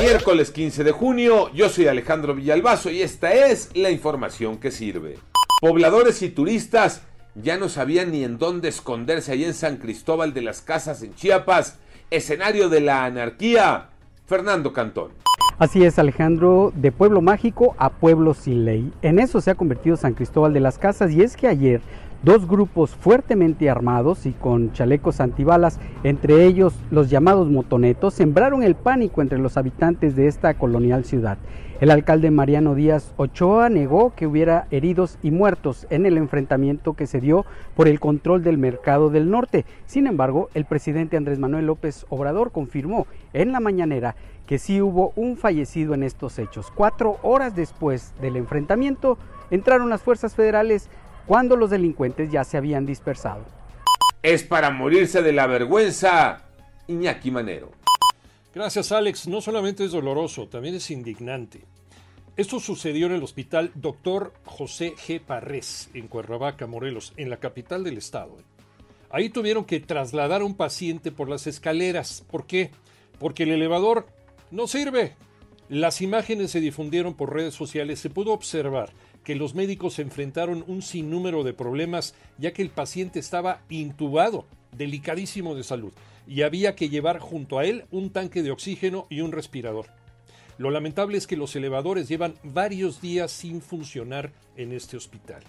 Miércoles 15 de junio, yo soy Alejandro Villalbazo y esta es la información que sirve. Pobladores y turistas ya no sabían ni en dónde esconderse allá en San Cristóbal de las Casas en Chiapas, escenario de la anarquía. Fernando Cantón. Así es, Alejandro, de pueblo mágico a pueblo sin ley. En eso se ha convertido San Cristóbal de las Casas y es que ayer dos grupos fuertemente armados y con chalecos antibalas, entre ellos los llamados motonetos, sembraron el pánico entre los habitantes de esta colonial ciudad. El alcalde Mariano Díaz Ochoa negó que hubiera heridos y muertos en el enfrentamiento que se dio por el control del mercado del norte. Sin embargo, el presidente Andrés Manuel López Obrador confirmó en la mañanera que sí hubo un fallecido en estos hechos. Cuatro horas después del enfrentamiento, entraron las fuerzas federales cuando los delincuentes ya se habían dispersado. Es para morirse de la vergüenza, Iñaki Manero. Gracias Alex, no solamente es doloroso, también es indignante. Esto sucedió en el hospital Dr. José G. Parrés, en Cuernavaca, Morelos, en la capital del estado. Ahí tuvieron que trasladar a un paciente por las escaleras. ¿Por qué? Porque el elevador no sirve. Las imágenes se difundieron por redes sociales. Se pudo observar que los médicos enfrentaron un sinnúmero de problemas ya que el paciente estaba intubado, delicadísimo de salud, y había que llevar junto a él un tanque de oxígeno y un respirador. Lo lamentable es que los elevadores llevan varios días sin funcionar en este hospital.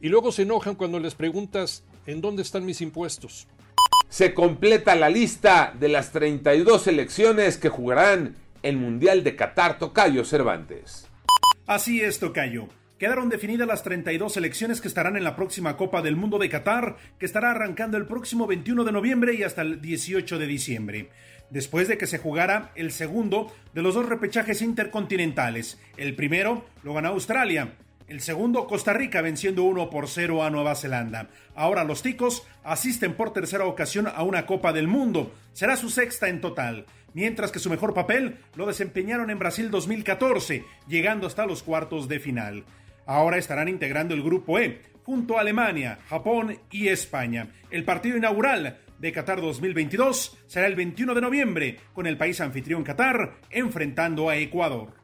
Y luego se enojan cuando les preguntas, ¿en dónde están mis impuestos? Se completa la lista de las 32 selecciones que jugarán el Mundial de Qatar Tocayo Cervantes. Así es, Tocayo. Quedaron definidas las 32 selecciones que estarán en la próxima Copa del Mundo de Qatar, que estará arrancando el próximo 21 de noviembre y hasta el 18 de diciembre. Después de que se jugara el segundo de los dos repechajes intercontinentales. El primero lo ganó Australia, el segundo, Costa Rica venciendo 1 por 0 a Nueva Zelanda. Ahora los ticos asisten por tercera ocasión a una Copa del Mundo. Será su sexta en total. Mientras que su mejor papel lo desempeñaron en Brasil 2014, llegando hasta los cuartos de final. Ahora estarán integrando el grupo E, junto a Alemania, Japón y España. El partido inaugural de Qatar 2022 será el 21 de noviembre, con el país anfitrión Qatar enfrentando a Ecuador.